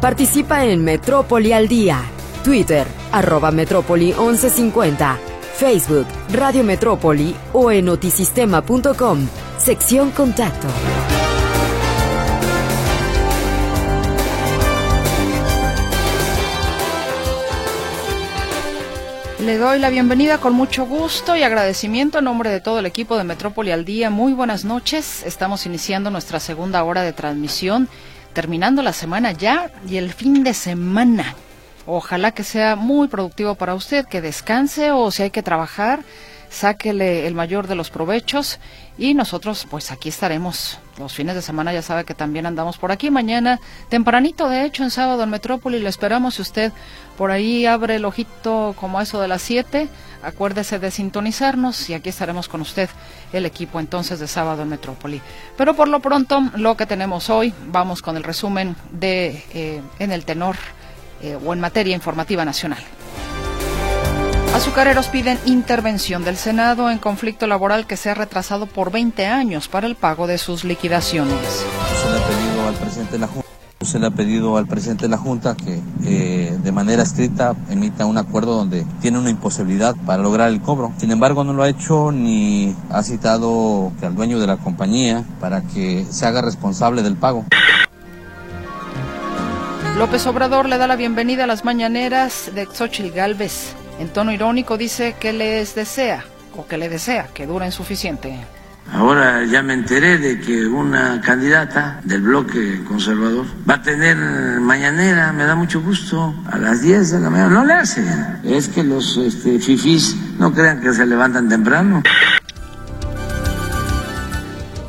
Participa en Metrópoli al Día. Twitter, arroba Metrópoli 1150. Facebook, Radio Metrópoli o en notisistema.com, sección Contacto. Le doy la bienvenida con mucho gusto y agradecimiento en nombre de todo el equipo de Metrópoli al Día. Muy buenas noches. Estamos iniciando nuestra segunda hora de transmisión, terminando la semana ya y el fin de semana. Ojalá que sea muy productivo para usted, que descanse o si hay que trabajar, sáquele el mayor de los provechos y nosotros pues aquí estaremos. Los fines de semana ya sabe que también andamos por aquí. Mañana tempranito de hecho en sábado en Metrópoli le esperamos. Si usted por ahí abre el ojito como eso de las 7 acuérdese de sintonizarnos y aquí estaremos con usted el equipo entonces de sábado en Metrópoli. Pero por lo pronto lo que tenemos hoy vamos con el resumen de eh, en el tenor eh, o en materia informativa nacional Azucareros piden intervención del Senado en conflicto laboral que se ha retrasado por 20 años para el pago de sus liquidaciones. Se le ha pedido al presidente de la Junta, se le ha pedido al presidente de la Junta que eh, de manera escrita emita un acuerdo donde tiene una imposibilidad para lograr el cobro. Sin embargo, no lo ha hecho ni ha citado al dueño de la compañía para que se haga responsable del pago. López Obrador le da la bienvenida a las mañaneras de Xochitl Galvez. En tono irónico dice que les desea, o que le desea, que duren suficiente. Ahora ya me enteré de que una candidata del bloque conservador va a tener mañanera, me da mucho gusto, a las 10 de la mañana. No le hacen. Es que los este, fifís no crean que se levantan temprano.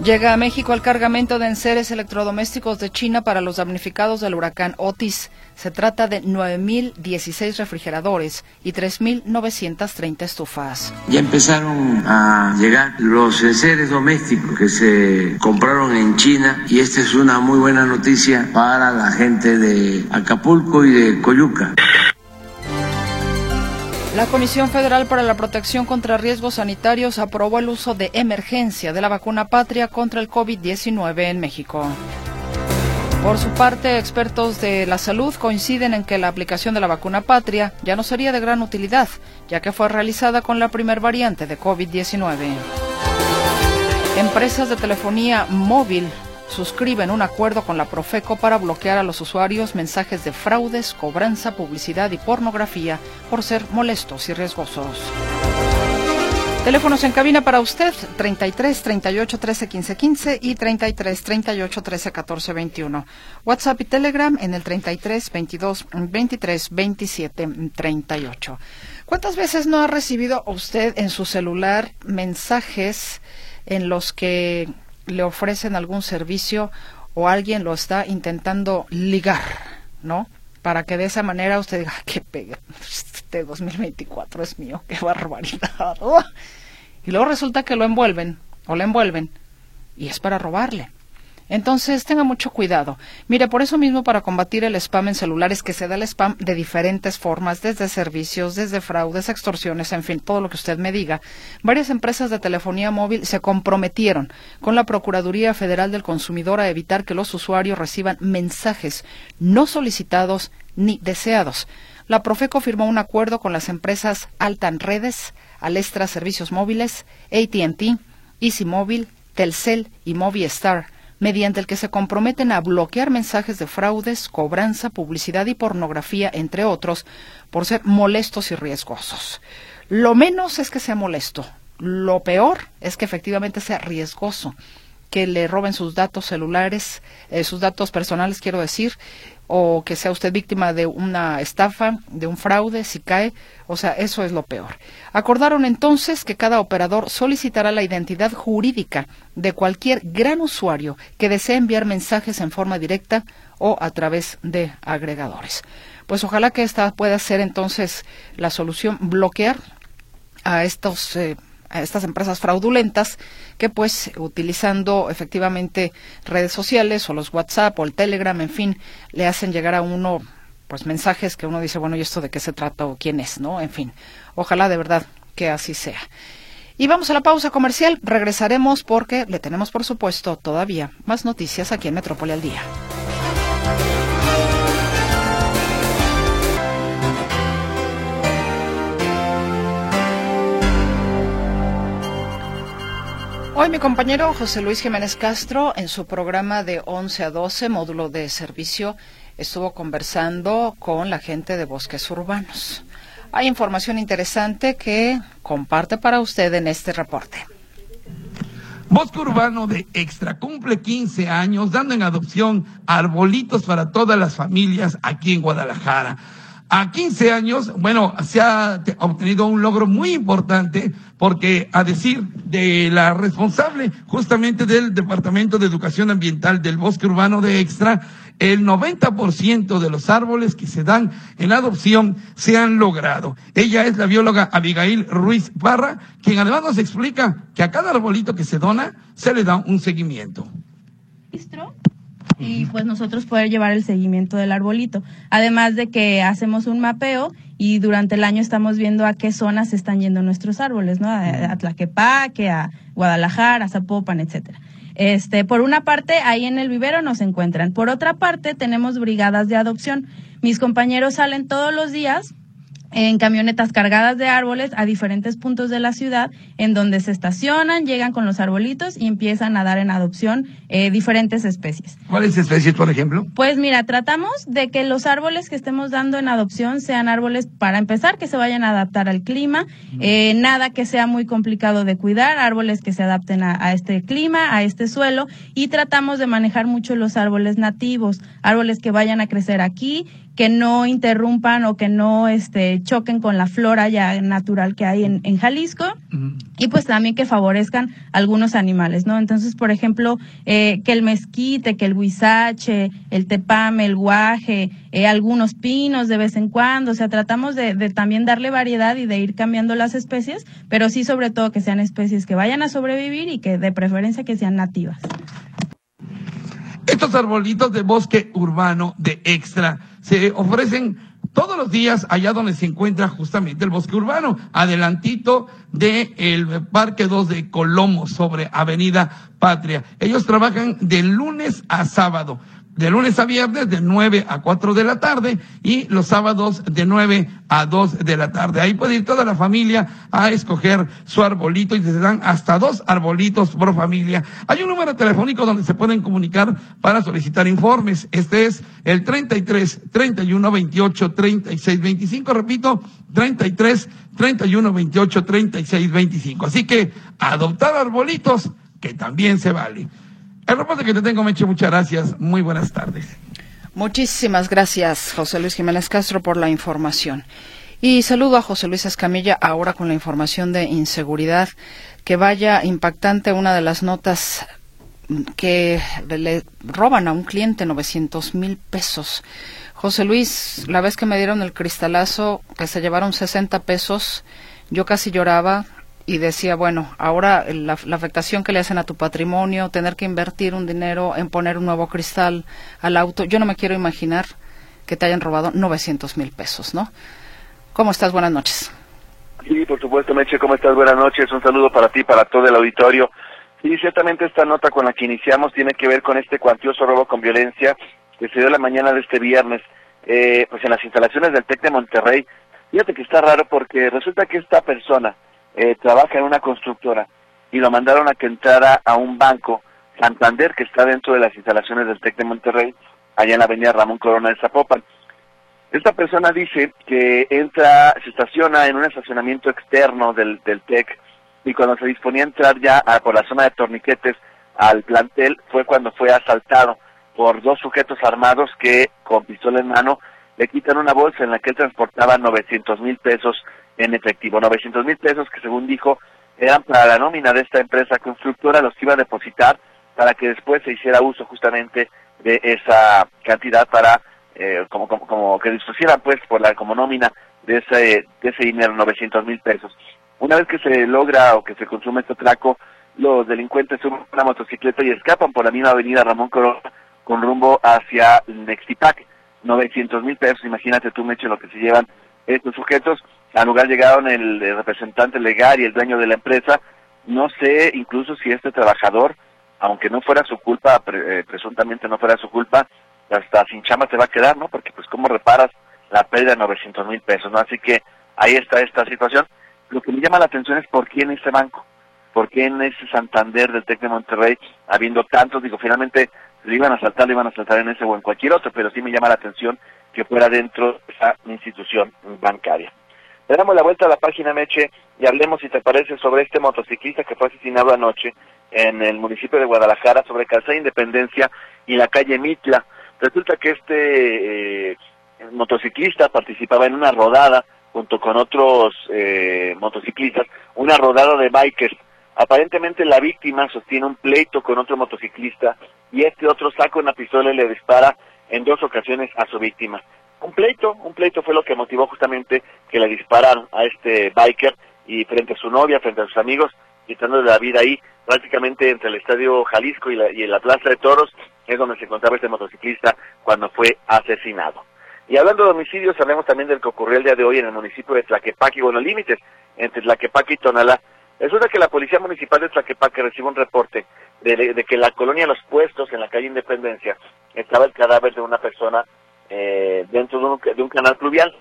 Llega a México el cargamento de enseres electrodomésticos de China para los damnificados del huracán Otis. Se trata de 9.016 refrigeradores y 3.930 estufas. Ya empezaron a llegar los enseres domésticos que se compraron en China y esta es una muy buena noticia para la gente de Acapulco y de Coyuca. La Comisión Federal para la Protección contra Riesgos Sanitarios aprobó el uso de emergencia de la vacuna patria contra el COVID-19 en México. Por su parte, expertos de la salud coinciden en que la aplicación de la vacuna patria ya no sería de gran utilidad, ya que fue realizada con la primer variante de COVID-19. Empresas de telefonía móvil suscriben un acuerdo con la Profeco para bloquear a los usuarios mensajes de fraudes, cobranza, publicidad y pornografía por ser molestos y riesgosos. Teléfonos en cabina para usted 33 38 13 15 15 y 33 38 13 14 21. WhatsApp y Telegram en el 33 22 23 27 38. ¿Cuántas veces no ha recibido usted en su celular mensajes en los que le ofrecen algún servicio o alguien lo está intentando ligar, ¿no? Para que de esa manera usted diga, qué pega, este 2024 es mío, qué barbaridad. Y luego resulta que lo envuelven o le envuelven y es para robarle. Entonces, tenga mucho cuidado. Mire, por eso mismo, para combatir el spam en celulares, que se da el spam de diferentes formas, desde servicios, desde fraudes, extorsiones, en fin, todo lo que usted me diga, varias empresas de telefonía móvil se comprometieron con la Procuraduría Federal del Consumidor a evitar que los usuarios reciban mensajes no solicitados ni deseados. La Profeco firmó un acuerdo con las empresas Altan Redes, Alestra Servicios Móviles, AT&T, Easy Móvil, Telcel y Movistar mediante el que se comprometen a bloquear mensajes de fraudes, cobranza, publicidad y pornografía, entre otros, por ser molestos y riesgosos. Lo menos es que sea molesto, lo peor es que efectivamente sea riesgoso, que le roben sus datos celulares, eh, sus datos personales, quiero decir, o que sea usted víctima de una estafa, de un fraude, si cae, o sea, eso es lo peor. Acordaron entonces que cada operador solicitará la identidad jurídica de cualquier gran usuario que desee enviar mensajes en forma directa o a través de agregadores. Pues ojalá que esta pueda ser entonces la solución, bloquear a estos eh, a estas empresas fraudulentas que pues utilizando efectivamente redes sociales o los WhatsApp o el Telegram, en fin, le hacen llegar a uno pues mensajes que uno dice, bueno, ¿y esto de qué se trata o quién es, no? En fin, ojalá de verdad que así sea. Y vamos a la pausa comercial, regresaremos porque le tenemos por supuesto todavía más noticias aquí en Metrópoli al día. Hoy mi compañero José Luis Jiménez Castro en su programa de 11 a 12, módulo de servicio, estuvo conversando con la gente de bosques urbanos. Hay información interesante que comparte para usted en este reporte. Bosque Urbano de Extra cumple 15 años dando en adopción arbolitos para todas las familias aquí en Guadalajara. A 15 años, bueno, se ha obtenido un logro muy importante porque a decir de la responsable justamente del Departamento de Educación Ambiental del Bosque Urbano de Extra, el 90% de los árboles que se dan en adopción se han logrado. Ella es la bióloga Abigail Ruiz Barra, quien además nos explica que a cada arbolito que se dona se le da un seguimiento y pues nosotros poder llevar el seguimiento del arbolito. Además de que hacemos un mapeo y durante el año estamos viendo a qué zonas se están yendo nuestros árboles, ¿no? A, Tlaquepaque, a Guadalajara, a Zapopan, etcétera. Este, por una parte, ahí en el vivero nos encuentran. Por otra parte, tenemos brigadas de adopción. Mis compañeros salen todos los días en camionetas cargadas de árboles a diferentes puntos de la ciudad, en donde se estacionan, llegan con los arbolitos y empiezan a dar en adopción eh, diferentes especies. ¿Cuáles especies, por ejemplo? Pues mira, tratamos de que los árboles que estemos dando en adopción sean árboles, para empezar, que se vayan a adaptar al clima, eh, nada que sea muy complicado de cuidar, árboles que se adapten a, a este clima, a este suelo, y tratamos de manejar mucho los árboles nativos, árboles que vayan a crecer aquí, que no interrumpan o que no este, choquen con la flora ya natural que hay en, Jalisco y pues también que favorezcan algunos animales, ¿no? Entonces, por ejemplo, eh, que el mezquite, que el huizache, el tepame, el guaje, eh, algunos pinos de vez en cuando, o sea, tratamos de, de también darle variedad y de ir cambiando las especies, pero sí sobre todo que sean especies que vayan a sobrevivir y que de preferencia que sean nativas. Estos arbolitos de bosque urbano de extra se ofrecen todos los días allá donde se encuentra justamente el bosque urbano, adelantito del el Parque 2 de Colomo sobre Avenida Patria. Ellos trabajan de lunes a sábado de lunes a viernes de 9 a 4 de la tarde y los sábados de 9 a 2 de la tarde. Ahí puede ir toda la familia a escoger su arbolito y se dan hasta dos arbolitos por familia. Hay un número telefónico donde se pueden comunicar para solicitar informes. Este es el 33 31 28 36 25. Repito, 33 31 28 36 25. Así que adoptar arbolitos que también se vale. El reporte que te tengo, Meche, muchas gracias. Muy buenas tardes. Muchísimas gracias, José Luis Jiménez Castro, por la información. Y saludo a José Luis Escamilla ahora con la información de inseguridad. Que vaya impactante una de las notas que le roban a un cliente 900 mil pesos. José Luis, la vez que me dieron el cristalazo, que se llevaron 60 pesos, yo casi lloraba, y decía, bueno, ahora la, afectación que le hacen a tu patrimonio, tener que invertir un dinero en poner un nuevo cristal al auto, yo no me quiero imaginar que te hayan robado 900 mil pesos, ¿no? ¿Cómo estás? Buenas noches. Sí, por supuesto, Meche, ¿cómo estás? Buenas noches, un saludo para ti, para todo el auditorio. Sí, ciertamente esta nota con la que iniciamos tiene que ver con este cuantioso robo con violencia que se dio la mañana de este viernes, eh, pues en las instalaciones del TEC de Monterrey. Fíjate que está raro porque resulta que esta persona, eh, trabaja en una constructora y lo mandaron a que entrara a un banco, Santander, que está dentro de las instalaciones del TEC de Monterrey, allá en la avenida Ramón Corona de Zapopan. Esta persona dice que entra, se estaciona en un estacionamiento externo del, del TEC y cuando se disponía a entrar ya por la zona de torniquetes al plantel fue cuando fue asaltado por dos sujetos armados que con pistola en mano le quitan una bolsa en la que él transportaba 900 mil pesos en efectivo. 900 mil pesos que según dijo eran para la nómina de esta empresa constructora, los iba a depositar para que después se hiciera uso justamente de esa cantidad para, eh, como, como, como, que dispusieran pues por la como nómina de ese, de ese dinero, 900 mil pesos. Una vez que se logra o que se consume este traco, los delincuentes suben una motocicleta y escapan por la misma avenida Ramón Corona con rumbo hacia Nextipac. 900 mil pesos, imagínate tú, Meche, lo que se llevan estos sujetos. Al lugar llegaron el, representante legal y el dueño de la empresa. No sé incluso si este trabajador, aunque no fuera su culpa, eh, presuntamente no fuera su culpa, hasta sin chama te va a quedar, ¿no? Porque pues cómo reparas la pérdida de 900 mil pesos, ¿no? Así que ahí está esta situación. Lo que me llama la atención es por qué en este banco. ¿Por qué en ese Santander del TEC de Monterrey, habiendo tantos, digo, finalmente le iban a saltar, le iban a saltar en ese o en cualquier otro, pero sí me llama la atención que fuera dentro de esa institución bancaria. Le damos la vuelta a la página Meche y hablemos, si te parece, sobre este motociclista que fue asesinado anoche en el municipio de Guadalajara, sobre Calzada Independencia y la calle Mitla. Resulta que este eh, motociclista participaba en una rodada junto con otros eh, motociclistas, una rodada de bikers. Aparentemente la víctima sostiene un pleito con otro motociclista y este otro saca una pistola y le dispara en dos ocasiones a su víctima. Un pleito, un pleito fue lo que motivó justamente dispararon a este biker y frente a su novia, frente a sus amigos, quitándole la vida ahí, prácticamente entre el Estadio Jalisco y, la, y la Plaza de Toros, es donde se encontraba este motociclista cuando fue asesinado. Y hablando de homicidios, sabemos también del que ocurrió el día de hoy en el municipio de Tlaquepaque, bueno, límites entre Tlaquepaque y Tonalá. Resulta que la Policía Municipal de Tlaquepaque recibe un reporte de, que en la colonia Los Puestos, en la calle Independencia, estaba el cadáver de una persona eh, dentro de un, de un canal pluvial.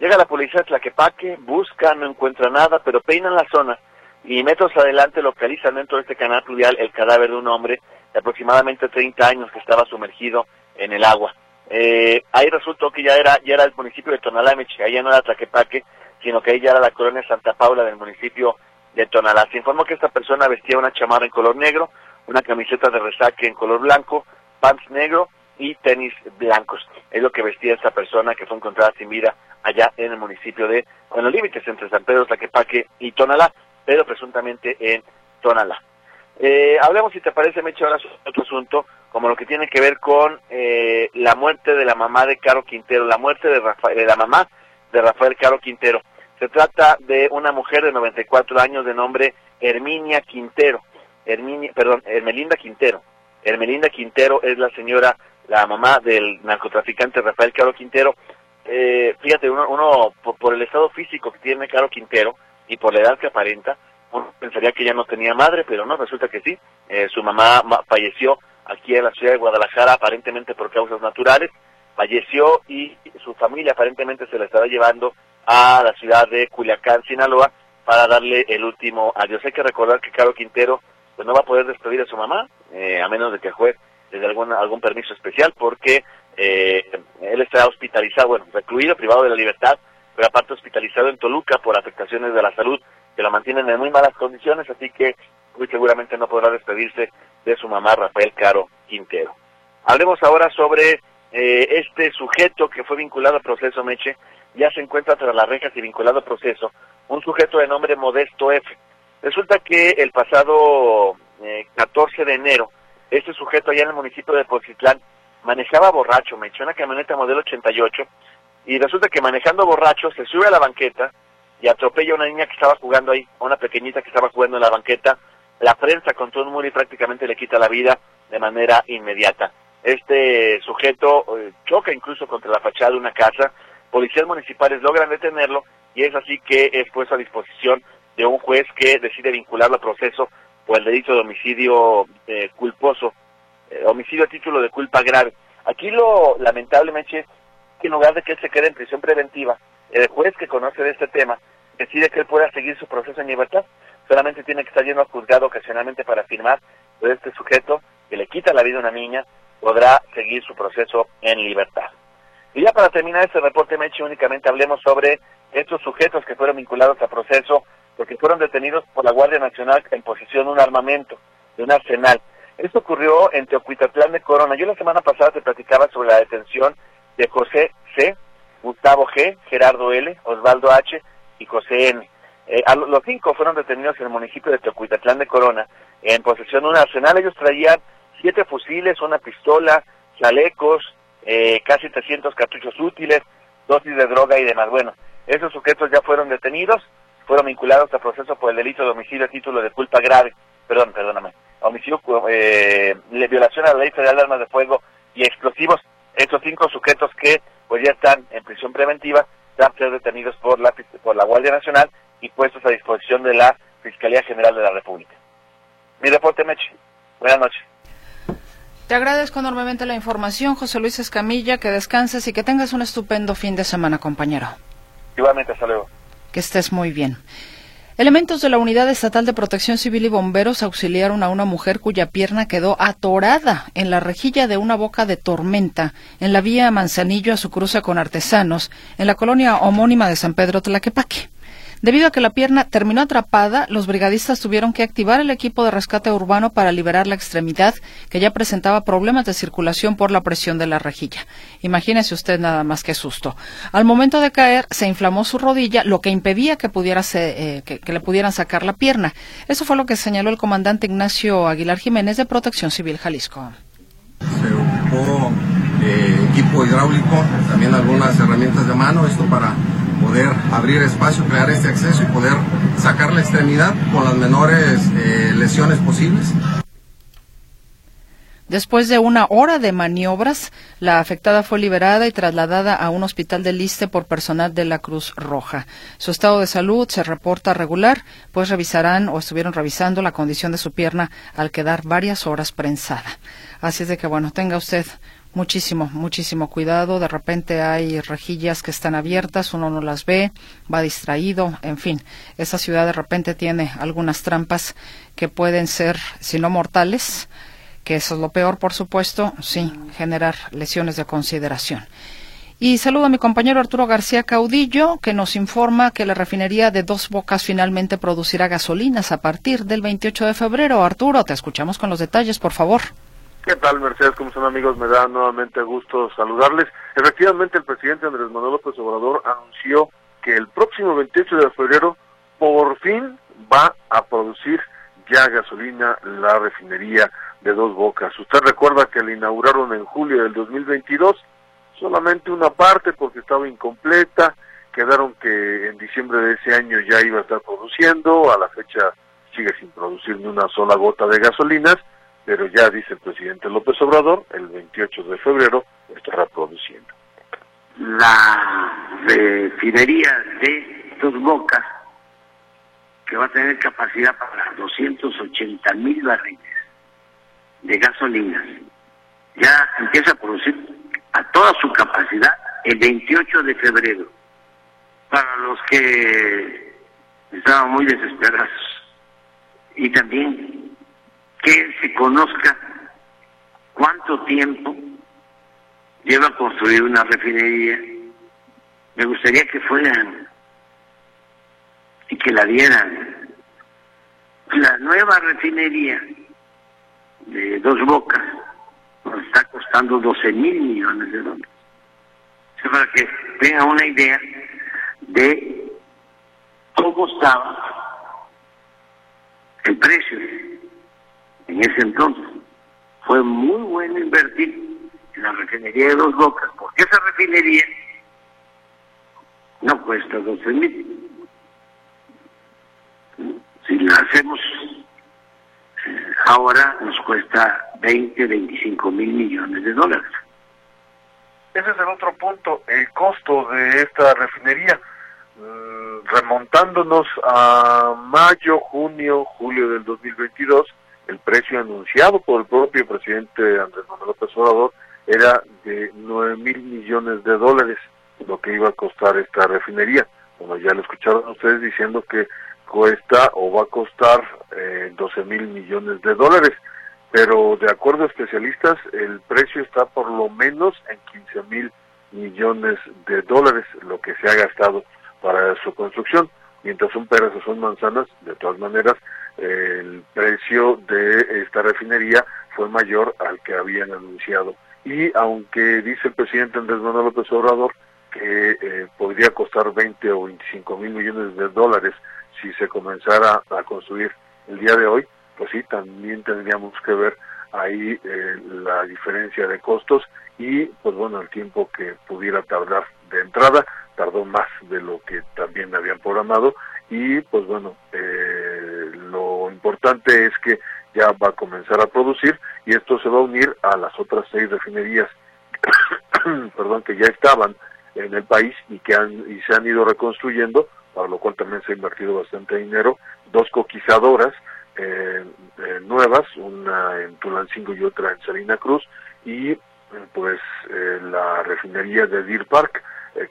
Llega la policía de Tlaquepaque, busca, no encuentra nada, pero peinan la zona y metros adelante localizan dentro de este canal pluvial el cadáver de un hombre de aproximadamente 30 años que estaba sumergido en el agua. Eh, ahí resultó que ya era ya era el municipio de Tonalámeche, ahí ya no era Tlaquepaque, sino que ahí ya era la colonia Santa Paula del municipio de Tonalá. Se informó que esta persona vestía una chamarra en color negro, una camiseta de resaque en color blanco, pants negro y tenis blancos. Es lo que vestía esta persona que fue encontrada sin vida allá en el municipio de, con los límites entre San Pedro, Tlaquepaque y Tonalá, pero presuntamente en Tonalá. Eh, hablemos, si te parece, Meche, ahora otro asunto, como lo que tiene que ver con eh, la muerte de la mamá de Caro Quintero, la muerte de, de la mamá de Rafael Caro Quintero. Se trata de una mujer de 94 años de nombre Herminia Quintero, Herminia, perdón, Hermelinda Quintero. Hermelinda Quintero es la señora, la mamá del narcotraficante Rafael Caro Quintero. Eh, fíjate, uno, uno por, por, el estado físico que tiene Caro Quintero y por la edad que aparenta, uno pensaría que ella no tenía madre, pero no, resulta que sí. Eh, su mamá falleció aquí en la ciudad de Guadalajara aparentemente por causas naturales, falleció y su familia aparentemente se la estaba llevando a la ciudad de Culiacán, Sinaloa, para darle el último adiós. Hay que recordar que Caro Quintero pues no va a poder despedir a su mamá, eh, a menos de que el juez dé algún, algún permiso especial, porque eh, él está hospitalizado, bueno, recluido, privado de la libertad, pero aparte hospitalizado en Toluca por afectaciones de la salud que lo mantienen en muy malas condiciones, así que muy seguramente no podrá despedirse de su mamá Rafael Caro Quintero. Hablemos ahora sobre eh, este sujeto que fue vinculado al proceso Meche, ya se encuentra tras las rejas y vinculado al proceso, un sujeto de nombre Modesto F. Resulta que el pasado eh, 14 de enero, este sujeto allá en el municipio de Poncitlán manejaba borracho, me echó una camioneta modelo 88 y resulta que manejando borracho se sube a la banqueta y atropella a una niña que estaba jugando ahí, a una pequeñita que estaba jugando en la banqueta, la prensa con todo un muro y prácticamente le quita la vida de manera inmediata. Este sujeto eh, choca incluso contra la fachada de una casa, policías municipales logran detenerlo y es así que es puesto a disposición de un juez que decide vincularlo al proceso por el delito de homicidio eh, culposo, eh, homicidio a título de culpa grave. Aquí lo lamentablemente es que en lugar de que él se quede en prisión preventiva, el juez que conoce de este tema decide que él pueda seguir su proceso en libertad. Solamente tiene que estar yendo a juzgado ocasionalmente para firmar, pero este sujeto que le quita la vida a una niña podrá seguir su proceso en libertad. Y ya para terminar este reporte, Meche, únicamente hablemos sobre estos sujetos que fueron vinculados al proceso porque fueron detenidos por la Guardia Nacional en posesión de un armamento, de un arsenal. Esto ocurrió en Teocuitatlán de Corona. Yo la semana pasada te platicaba sobre la detención de José C., Gustavo G., Gerardo L., Osvaldo H. y José N. Eh, a los cinco fueron detenidos en el municipio de Teocuitatlán de Corona en posesión de un arsenal. Ellos traían siete fusiles, una pistola, chalecos, eh, casi 300 cartuchos útiles, dosis de droga y demás. Bueno, esos sujetos ya fueron detenidos, fueron vinculados al proceso por el delito de homicidio a título de culpa grave, perdón, perdóname, homicidio, eh, violación a la ley federal de armas de fuego y explosivos. Estos cinco sujetos que pues ya están en prisión preventiva, van a ser detenidos por la, por la Guardia Nacional y puestos a disposición de la Fiscalía General de la República. Mi reporte, Mechi. Buenas noches. Te agradezco enormemente la información, José Luis Escamilla, que descanses y que tengas un estupendo fin de semana, compañero. Igualmente, hasta luego. Que estés muy bien. Elementos de la Unidad Estatal de Protección Civil y Bomberos auxiliaron a una mujer cuya pierna quedó atorada en la rejilla de una boca de tormenta en la vía Manzanillo a su cruce con Artesanos, en la colonia homónima de San Pedro Tlaquepaque. Debido a que la pierna terminó atrapada, los brigadistas tuvieron que activar el equipo de rescate urbano para liberar la extremidad, que ya presentaba problemas de circulación por la presión de la rejilla. Imagínese usted nada más que susto. Al momento de caer, se inflamó su rodilla, lo que impedía que, pudiera eh, que, le pudieran sacar la pierna. Eso fue lo que señaló el comandante Ignacio Aguilar Jiménez de Protección Civil Jalisco. Se ocupó eh, equipo hidráulico, también algunas herramientas de mano, esto para poder abrir espacio, crear este acceso y poder sacar la extremidad con las menores eh, lesiones posibles. Después de una hora de maniobras, la afectada fue liberada y trasladada a un hospital de Liste por personal de la Cruz Roja. Su estado de salud se reporta regular, pues revisarán o estuvieron revisando la condición de su pierna al quedar varias horas prensada. Así es de que, bueno, tenga usted muchísimo, muchísimo cuidado. De repente hay rejillas que están abiertas, uno no las ve, va distraído, en fin. Esa ciudad de repente tiene algunas trampas que pueden ser, si no mortales, que eso es lo peor, por supuesto, sí, generar lesiones de consideración. Y saludo a mi compañero Arturo García Caudillo, que nos informa que la refinería de Dos Bocas finalmente producirá gasolinas a partir del 28 de febrero. Arturo, te escuchamos con los detalles, por favor. ¿Qué tal, Mercedes? ¿Cómo son, amigos? Me da nuevamente gusto saludarles. Efectivamente, el presidente Andrés Manuel López Obrador anunció que el próximo 28 de febrero por fin va a producir ya gasolina la refinería de Dos Bocas. Usted recuerda que la inauguraron en julio del 2022, solamente una parte porque estaba incompleta, quedaron que en diciembre de ese año ya iba a estar produciendo, a la fecha sigue sin producir ni una sola gota de gasolinas, pero ya dice el presidente López Obrador, el 28 de febrero estará produciendo. La refinería de Dos Bocas, que va a tener capacidad para 280 mil barriles de gasolina, ya empieza a producir a toda su capacidad el 28 de febrero. Para los que estaban muy desesperados. Y también que se conozca cuánto tiempo lleva construir una refinería. Me gustaría que fueran y que la vieran. La nueva refinería de Dos Bocas nos está costando 12 mil millones de dólares. para que tengan una idea de cómo estaba el precio en ese entonces. Fue muy bueno invertir en la refinería de Dos Bocas, porque esa refinería no cuesta 12 mil. Si la hacemos eh, ahora nos cuesta 20, 25 mil millones de dólares. Ese es el otro punto, el costo de esta refinería. Mm, remontándonos a mayo, junio, julio del 2022, el precio anunciado por el propio presidente Andrés Manuel López Obrador era de 9 mil millones de dólares lo que iba a costar esta refinería. Bueno, ya lo escucharon ustedes diciendo que cuesta o va a costar eh, 12 mil millones de dólares, pero de acuerdo a especialistas el precio está por lo menos en 15 mil millones de dólares lo que se ha gastado para su construcción, mientras son peras o son manzanas, de todas maneras el precio de esta refinería fue mayor al que habían anunciado. Y aunque dice el presidente Andrés Manuel López Obrador que eh, podría costar 20 o 25 mil millones de dólares si se comenzara a construir el día de hoy, pues sí, también tendríamos que ver ahí eh, la diferencia de costos y pues bueno, el tiempo que pudiera tardar de entrada, tardó más de lo que también habían programado y pues bueno, eh, importante es que ya va a comenzar a producir y esto se va a unir a las otras seis refinerías perdón, que ya estaban en el país y que han, y se han ido reconstruyendo, para lo cual también se ha invertido bastante dinero, dos coquizadoras eh, eh, nuevas, una en Tulancingo y otra en Salina Cruz, y pues la refinería de Deer Park,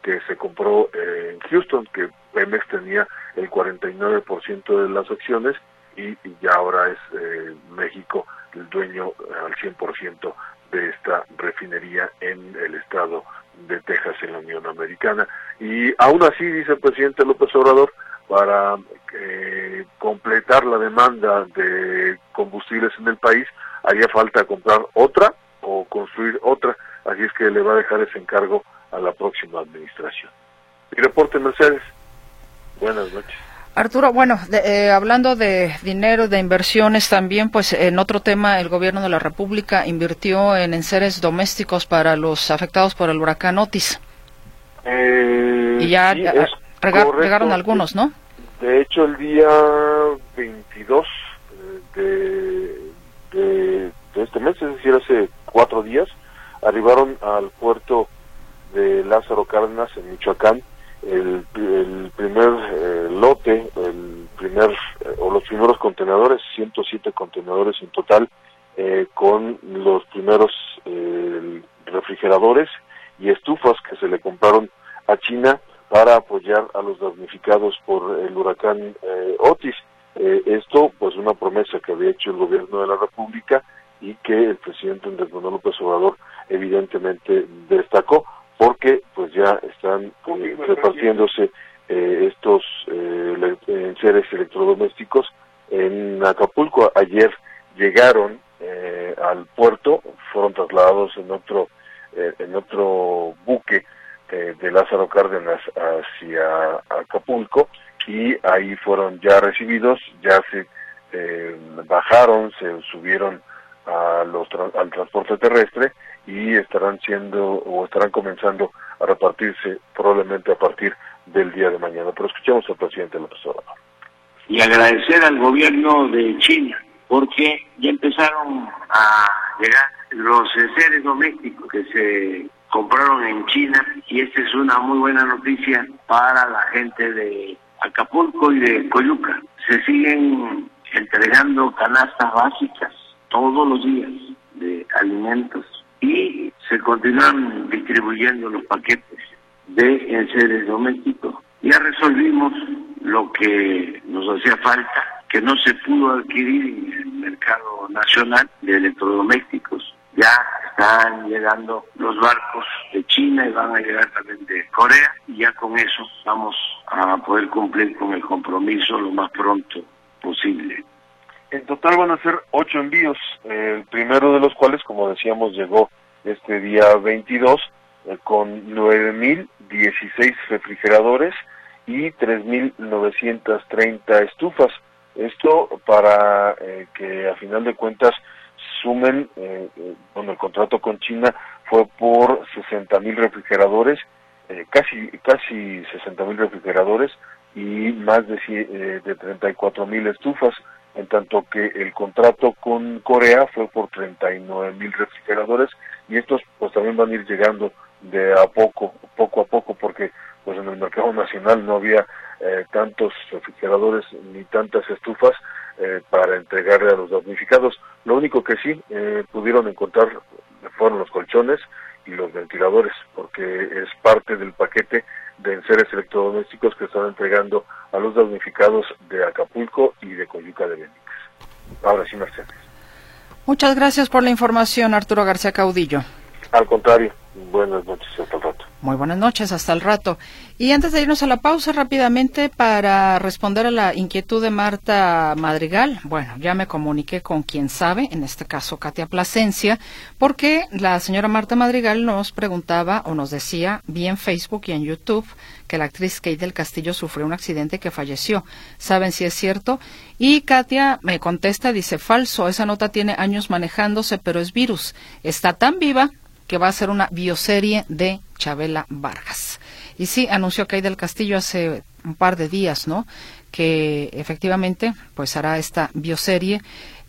que se compró en Houston, que Pemex tenía el 49% de las acciones y, ya ahora es eh, México el dueño al 100% de esta refinería en el estado de Texas en la Unión Americana. Y aún así, dice el presidente López Obrador, para eh, completar la demanda de combustibles en el país, haría falta comprar otra o construir otra, así es que le va a dejar ese encargo a la próxima administración. Y reporte Mercedes. Buenas noches. Arturo, bueno, eh, hablando de dinero, de inversiones también, pues en otro tema, el gobierno de la República invirtió en enseres domésticos para los afectados por el huracán Otis. Eh, y ya llegaron algunos, ¿no? De hecho, el día 22 eh, de, de, de este mes, es decir, hace cuatro días, arribaron al puerto de Lázaro Cárdenas en Michoacán el, primer eh, lote, el primer eh, o los primeros contenedores, 107 contenedores en total, eh, con los primeros refrigeradores y estufas que se le compraron a China para apoyar a los damnificados por el huracán Otis. esto, pues, una promesa que había hecho el gobierno de la República y que el presidente Andrés Manuel López Obrador evidentemente destacó porque pues ya están eh, repartiéndose eh, estos eh, seres electrodomésticos en Acapulco. Ayer llegaron al puerto, fueron trasladados en otro en otro buque de Lázaro Cárdenas hacia Acapulco y ahí fueron ya recibidos, ya se bajaron, se subieron a los al transporte terrestre y estarán siendo o estarán comenzando a repartirse probablemente a partir del día de mañana. Pero escuchemos al presidente López Obrador. Y agradecer al gobierno de China porque ya empezaron a llegar los seres domésticos que se compraron en China y esta es una muy buena noticia para la gente de Acapulco y de Coyuca. Se siguen entregando canastas básicas todos los días de alimentos y se continúan distribuyendo los paquetes de enseres domésticos. Ya resolvimos lo que nos hacía falta, que no se pudo adquirir en el mercado nacional de electrodomésticos. Ya están llegando los barcos de China y van a llegar también de Corea y ya con eso vamos a poder cumplir con el compromiso lo más pronto posible. En total van a ser ocho envíos, el primero de los cuales, como decíamos, llegó este día 22 eh, con 9.016 refrigeradores y 3.930 estufas. Esto para eh, que a final de cuentas sumen, eh, bueno, el contrato con China fue por 60.000 refrigeradores, casi casi 60.000 refrigeradores y más de, de 34.000 estufas en tanto que el contrato con Corea fue por 39 mil refrigeradores y estos pues también van a ir llegando de a poco, poco a poco, porque pues en el mercado nacional no había eh, tantos refrigeradores ni tantas estufas eh, para entregarle a los damnificados. Lo único que sí eh, pudieron encontrar fueron los colchones y los ventiladores, porque es parte del paquete de enseres electrodomésticos que están entregando a los damnificados de Acapulco y de Coyuca de Benítez. Ahora sí, Mercedes. Muchas gracias por la información, Arturo García Caudillo. Al contrario, buenas noches, hasta el rato. Muy buenas noches, hasta el rato. Y antes de irnos a la pausa, rápidamente, para responder a la inquietud de Marta Madrigal, bueno, ya me comuniqué con quien sabe, en este caso Katia Plasencia, porque la señora Marta Madrigal nos preguntaba o nos decía, vi en Facebook y en YouTube, que la actriz Kate del Castillo sufrió un accidente que falleció. ¿Saben si es cierto? Y Katia me contesta, dice, falso, esa nota tiene años manejándose, pero es virus. Está tan viva que va a ser una bioserie de Chabela Vargas. Y sí, anunció Kay del Castillo hace un par de días, ¿no? Que efectivamente, pues hará esta bioserie.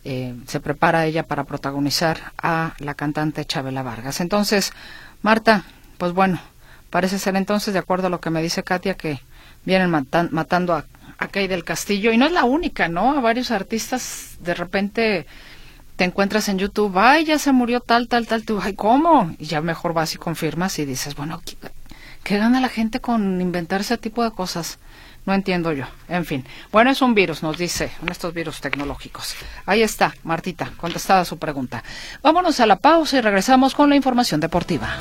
Eh, se prepara ella para protagonizar a la cantante Chabela Vargas. Entonces, Marta, pues bueno, parece ser entonces, de acuerdo a lo que me dice Katia, que vienen matando a, a del Castillo. Y no es la única, ¿no? A varios artistas de repente te encuentras en YouTube, ay, ya se murió tal, tal, tal, tú, ay, ¿cómo? Y ya mejor vas y confirmas y dices, bueno, ¿qué, ¿Qué gana la gente con inventar ese tipo de cosas? No entiendo yo. En fin. Bueno, es un virus, nos dice, en estos virus tecnológicos. Ahí está, Martita, contestada su pregunta. Vámonos a la pausa y regresamos con la información deportiva.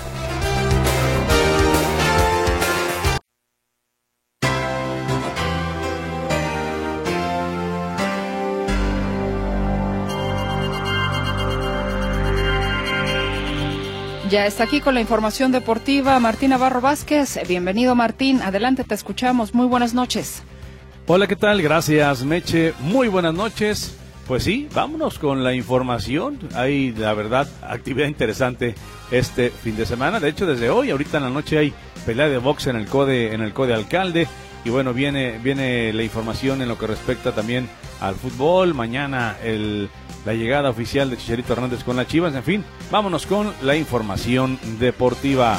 Ya está aquí con la información deportiva Martín Navarro Vázquez. Bienvenido Martín, adelante, te escuchamos. Muy buenas noches. Hola, ¿qué tal? Gracias, Meche. Muy buenas noches. Pues sí, vámonos con la información. Hay, la verdad, actividad interesante este fin de semana. De hecho, desde hoy, ahorita en la noche hay pelea de box en el CODE, en el CODE Alcalde. Y bueno, viene, viene la información en lo que respecta también al fútbol. Mañana la llegada oficial de Chicharito Hernández con las Chivas. En fin, vámonos con la información deportiva.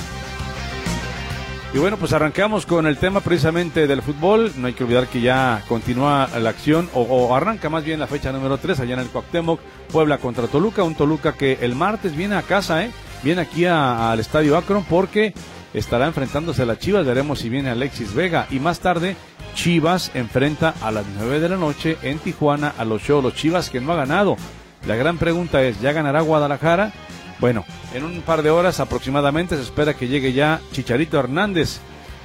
Y bueno, pues arrancamos con el tema precisamente del fútbol. No hay que olvidar que ya continúa la acción, o, arranca más bien la fecha número 3 allá en el Cuauhtémoc, Puebla contra Toluca. Un Toluca que el martes viene a casa, ¿eh? Viene aquí al Estadio Akron porque estará enfrentándose a las Chivas. Veremos si viene Alexis Vega. Y más tarde, Chivas enfrenta a las 9 de la noche en Tijuana a los Cholos. Chivas que no ha ganado. La gran pregunta es, ¿ya ganará Guadalajara? Bueno, en un par de horas aproximadamente se espera que llegue ya Chicharito Hernández.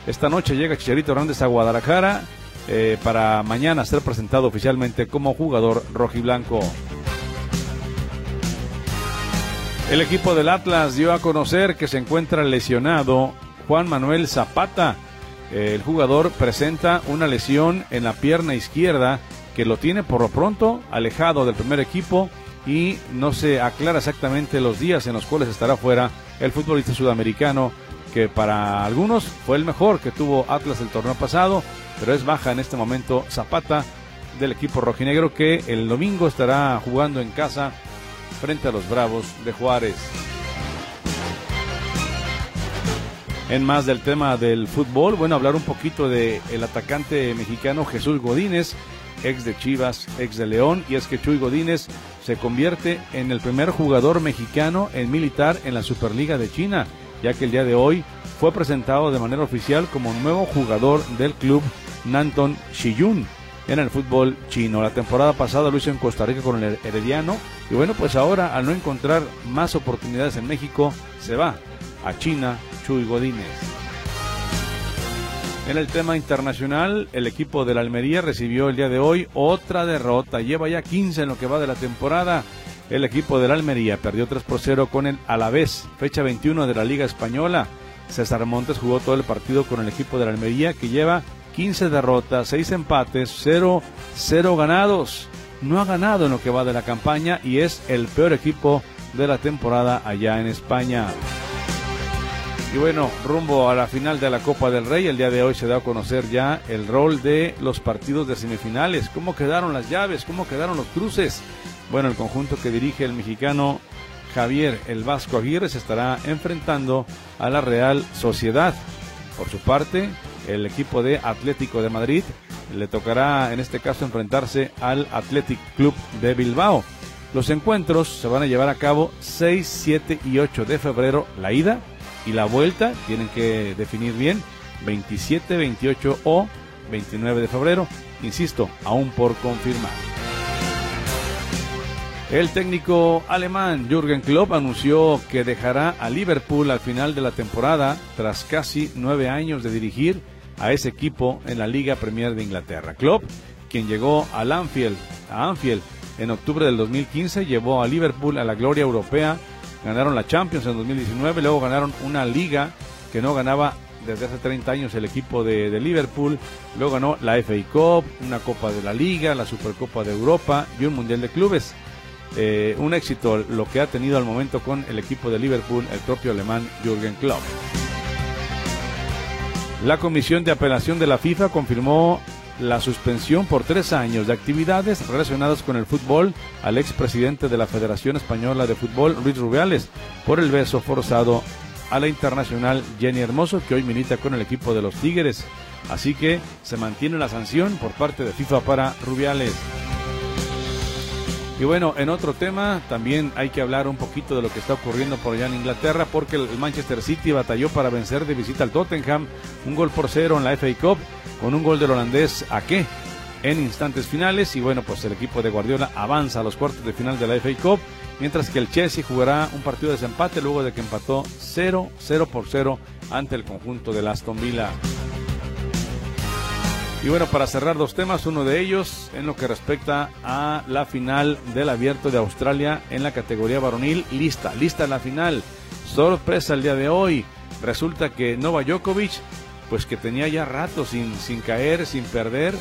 Esta noche llega Chicharito Hernández a Guadalajara eh, para mañana ser presentado oficialmente como jugador rojiblanco. El equipo del Atlas dio a conocer que se encuentra lesionado Juan Manuel Zapata. El jugador presenta una lesión en la pierna izquierda que lo tiene por lo pronto alejado del primer equipo y no se aclara exactamente los días en los cuales estará fuera el futbolista sudamericano que para algunos fue el mejor que tuvo Atlas el torneo pasado, pero es baja en este momento Zapata del equipo rojinegro que el domingo estará jugando en casa frente a los Bravos de Juárez. En más del tema del fútbol, bueno, hablar un poquito de el atacante mexicano Jesús Godínez, ex de Chivas, ex de León, y es que Chuy Godínez se convierte en el primer jugador mexicano en militar en la Superliga de China, ya que el día de hoy fue presentado de manera oficial como nuevo jugador del club Nanton Shiyun en el fútbol chino. La temporada pasada lo hizo en Costa Rica con el Herediano y bueno, pues ahora al no encontrar más oportunidades en México, se va a China Chuy Godínez. En el tema internacional, el equipo de la Almería recibió el día de hoy otra derrota. Lleva ya 15 en lo que va de la temporada. El equipo de la Almería perdió 3 por 0 con el Alavés, fecha 21 de la Liga Española. César Montes jugó todo el partido con el equipo de la Almería que lleva 15 derrotas, 6 empates, 0, 0 ganados. No ha ganado en lo que va de la campaña y es el peor equipo de la temporada allá en España. Y bueno, rumbo a la final de la Copa del Rey, el día de hoy se da a conocer ya el rol de los partidos de semifinales, cómo quedaron las llaves, cómo quedaron los cruces. Bueno, el conjunto que dirige el mexicano Javier el Vasco Aguirre se estará enfrentando a la Real Sociedad. Por su parte, el equipo de Atlético de Madrid le tocará en este caso enfrentarse al Athletic Club de Bilbao. Los encuentros se van a llevar a cabo 6, 7 y 8 de febrero, la ida y la vuelta tienen que definir bien 27, 28 o 29 de febrero. Insisto, aún por confirmar. El técnico alemán Jürgen Klopp anunció que dejará a Liverpool al final de la temporada tras casi nueve años de dirigir a ese equipo en la Liga Premier de Inglaterra. Klopp, quien llegó al Anfield, a Anfield en octubre del 2015, llevó a Liverpool a la gloria europea ganaron la Champions en 2019, luego ganaron una liga que no ganaba desde hace 30 años el equipo de, Liverpool, luego ganó la FA Cup, una Copa de la Liga, la Supercopa de Europa y un Mundial de Clubes. Eh, un éxito lo que ha tenido al momento con el equipo de Liverpool el propio alemán Jürgen Klopp. La Comisión de Apelación de la FIFA confirmó la suspensión por tres años de actividades relacionadas con el fútbol al expresidente de la Federación Española de Fútbol, Luis Rubiales, por el beso forzado a la internacional Jenny Hermoso, que hoy milita con el equipo de los Tigres. Así que se mantiene la sanción por parte de FIFA para Rubiales. Y bueno, en otro tema, también hay que hablar un poquito de lo que está ocurriendo por allá en Inglaterra, porque el Manchester City batalló para vencer de visita al Tottenham, un gol por cero en la FA Cup, con un gol del holandés qué en instantes finales. Y bueno, pues el equipo de Guardiola avanza a los cuartos de final de la FA Cup, mientras que el Chelsea jugará un partido de desempate luego de que empató 0, 0 por 0 ante el conjunto de Aston Villa. Y bueno, para cerrar dos temas, uno de ellos en lo que respecta a la final del Abierto de Australia en la categoría varonil, lista, lista la final. Sorpresa el día de hoy. Resulta que Nova Djokovic, pues que tenía ya rato sin, sin caer, sin perder,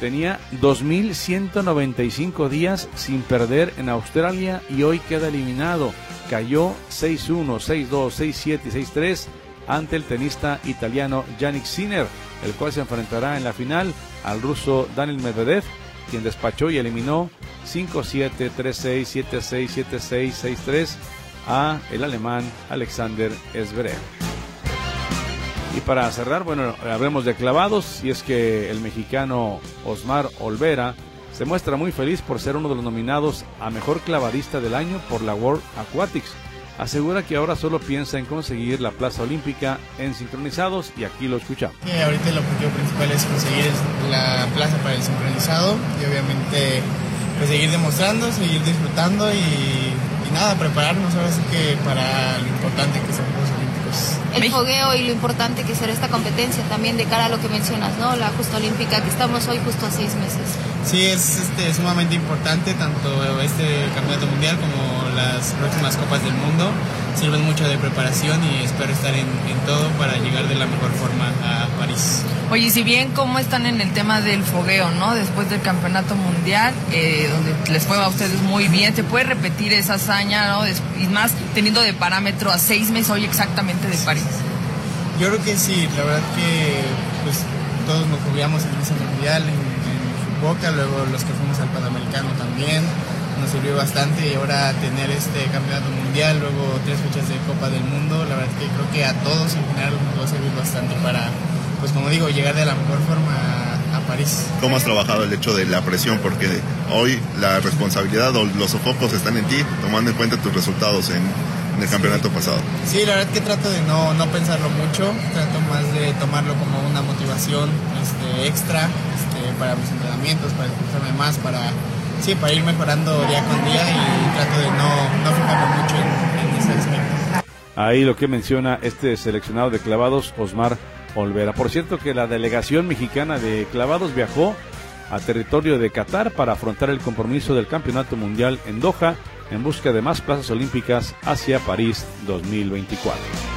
tenía 2.195 días sin perder en Australia y hoy queda eliminado. Cayó 6-1, 6-2, 6-7 y 6-3 ante el tenista italiano Yannick Sinner el cual se enfrentará en la final al ruso Daniel Medvedev, quien despachó y eliminó 5-7, 3-6, 7-6, 7-6, 6-3 a el alemán Alexander Zverev. Y para cerrar, bueno, hablemos de clavados, y es que el mexicano Osmar Olvera se muestra muy feliz por ser uno de los nominados a mejor clavadista del año por la World Aquatics asegura que ahora solo piensa en conseguir la plaza olímpica en sincronizados y aquí lo escuchamos. ahorita el objetivo principal es conseguir la plaza para el sincronizado y obviamente pues seguir demostrando, seguir disfrutando y, y nada, prepararnos ahora sí que para lo importante que son los olímpicos. El fogueo y lo importante que será esta competencia también de cara a lo que mencionas, ¿no? La justa olímpica que estamos hoy justo a seis meses. Sí, es este, sumamente importante tanto este campeonato mundial como las próximas copas del mundo. Sirven mucho de preparación y espero estar en, todo para llegar de la mejor forma a París. Oye, si bien cómo están en el tema del fogueo, ¿no? Después del campeonato mundial, eh, donde les fue a ustedes muy bien, ¿se puede repetir esa hazaña, ¿no? Y más teniendo de parámetro a seis meses hoy exactamente de París. Yo creo que sí, la verdad que pues todos nos fogueamos en ese mundial, Boca, luego los que fuimos al Panamericano también, nos sirvió bastante y ahora tener este campeonato mundial, luego tres fechas de Copa del Mundo, la verdad que creo que a todos en general nos va a servir bastante para, pues como digo, llegar de la mejor forma a, París. ¿Cómo has trabajado el hecho de la presión? Porque hoy la responsabilidad o los sofocos están en ti, tomando en cuenta tus resultados en, el campeonato pasado. Sí, la verdad que trato de no, no pensarlo mucho, trato más de tomarlo como una motivación este, extra para mis entrenamientos, para esforzarme más, para, sí, para ir mejorando día con día y trato de no, no fijarme mucho en, en ese aspecto. Ahí lo que menciona este seleccionado de clavados, Osmar Olvera. Por cierto que la delegación mexicana de clavados viajó a territorio de Qatar para afrontar el compromiso del Campeonato Mundial en Doha en busca de más plazas olímpicas hacia París 2024.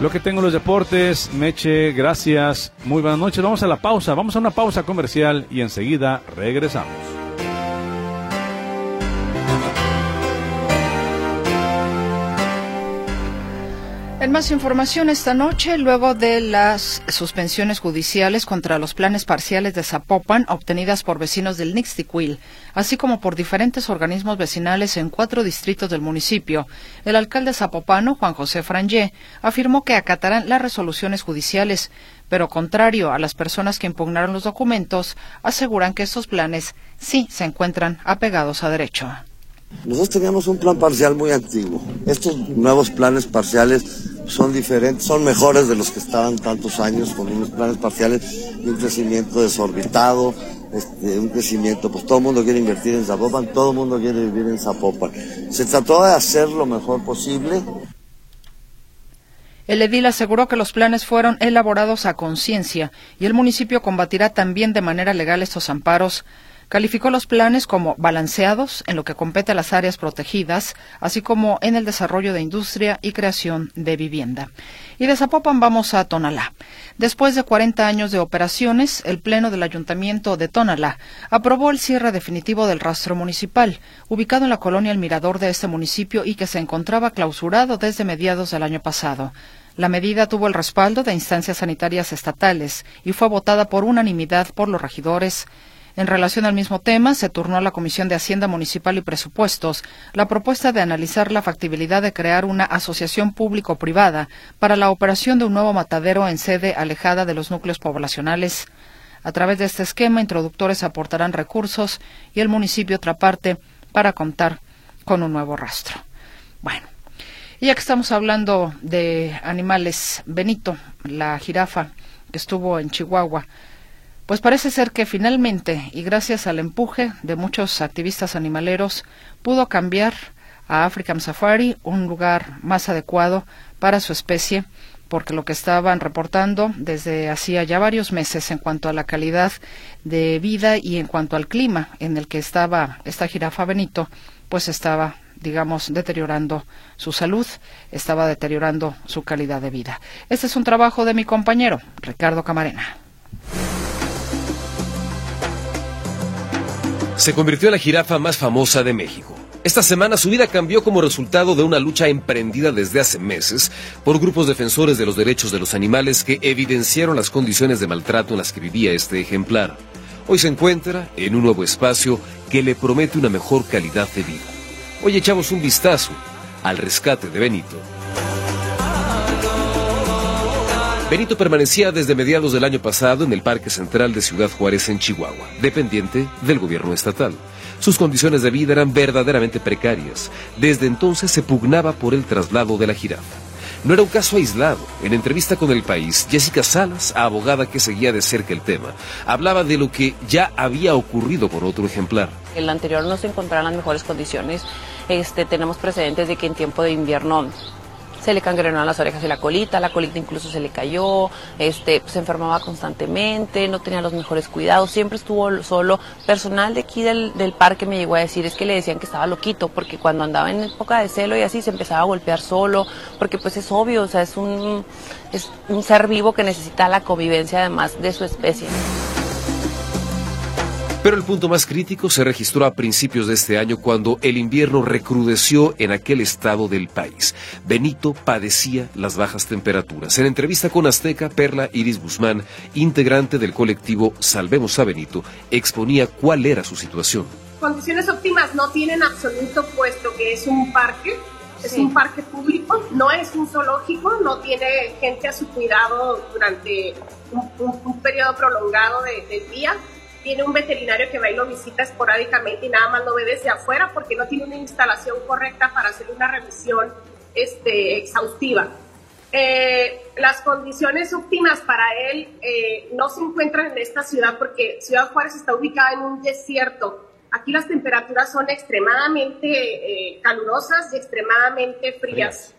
Lo que tengo los deportes, Meche, gracias. Muy buenas noches. Vamos a la pausa. Vamos a una pausa comercial y enseguida regresamos. En más información esta noche, luego de las suspensiones judiciales contra los planes parciales de Zapopan obtenidas por vecinos del Nixtiquil, así como por diferentes organismos vecinales en cuatro distritos del municipio, el alcalde zapopano, Juan José Frangé, afirmó que acatarán las resoluciones judiciales, pero contrario a las personas que impugnaron los documentos, aseguran que estos planes sí se encuentran apegados a derecho. Nosotros teníamos un plan parcial muy antiguo. Estos nuevos planes parciales son diferentes, son mejores de los que estaban tantos años con unos planes parciales y un crecimiento desorbitado, este, un crecimiento, pues todo el mundo quiere invertir en Zapopan, todo el mundo quiere vivir en Zapopan. Se trató de hacer lo mejor posible. El edil aseguró que los planes fueron elaborados a conciencia y el municipio combatirá también de manera legal estos amparos Calificó los planes como balanceados en lo que compete a las áreas protegidas, así como en el desarrollo de industria y creación de vivienda. Y de Zapopan vamos a Tonalá. Después de 40 años de operaciones, el Pleno del Ayuntamiento de Tonalá aprobó el cierre definitivo del rastro municipal, ubicado en la colonia El Mirador de este municipio y que se encontraba clausurado desde mediados del año pasado. La medida tuvo el respaldo de instancias sanitarias estatales y fue votada por unanimidad por los regidores, en relación al mismo tema, se turnó a la Comisión de Hacienda Municipal y Presupuestos la propuesta de analizar la factibilidad de crear una asociación público-privada para la operación de un nuevo matadero en sede alejada de los núcleos poblacionales. A través de este esquema, introductores aportarán recursos y el municipio otra parte para contar con un nuevo rastro. Bueno, y ya que estamos hablando de animales, Benito, la jirafa que estuvo en Chihuahua, pues parece ser que finalmente, y gracias al empuje de muchos activistas animaleros, pudo cambiar a African Safari un lugar más adecuado para su especie, porque lo que estaban reportando desde hacía ya varios meses en cuanto a la calidad de vida y en cuanto al clima en el que estaba esta jirafa Benito, pues estaba digamos, deteriorando su salud, estaba deteriorando su calidad de vida. Este es un trabajo de mi compañero, Ricardo Camarena. Se convirtió en la jirafa más famosa de México. Esta semana su vida cambió como resultado de una lucha emprendida desde hace meses por grupos defensores de los derechos de los animales que evidenciaron las condiciones de maltrato en las que vivía este ejemplar. Hoy se encuentra en un nuevo espacio que le promete una mejor calidad de vida. Hoy echamos un vistazo al rescate de Benito. Benito permanecía desde mediados del año pasado en el Parque Central de Ciudad Juárez en Chihuahua, dependiente del gobierno estatal. Sus condiciones de vida eran verdaderamente precarias. Desde entonces se pugnaba por el traslado de la jirafa. No era un caso aislado. En entrevista con El País, Jessica Salas, abogada que seguía de cerca el tema, hablaba de lo que ya había ocurrido con otro ejemplar. El anterior no se encontraba en las mejores condiciones. Este, tenemos precedentes de que en tiempo de invierno se le cangrenaron las orejas y la colita, la colita incluso se le cayó, este, se enfermaba constantemente, no tenía los mejores cuidados, siempre estuvo solo. Personal de aquí del, del parque me llegó a decir es que le decían que estaba loquito, porque cuando andaba en época de celo y así se empezaba a golpear solo, porque pues es obvio, o sea, es un, es un ser vivo que necesita la convivencia además de su especie. Pero el punto más crítico se registró a principios de este año cuando el invierno recrudeció en aquel estado del país. Benito padecía las bajas temperaturas. En entrevista con Azteca, Perla Iris Guzmán, integrante del colectivo Salvemos a Benito, exponía cuál era su situación. Condiciones óptimas no tienen absoluto puesto que es un parque, es un parque público, no es un zoológico, no tiene gente a su cuidado durante un, periodo prolongado de, del día tiene un veterinario que va y lo visita esporádicamente y nada más lo ve desde afuera porque no tiene una instalación correcta para hacer una revisión este, exhaustiva. Eh, las condiciones óptimas para él eh, no se encuentran en esta ciudad porque Ciudad Juárez está ubicada en un desierto. Aquí las temperaturas son extremadamente eh, calurosas y extremadamente frías.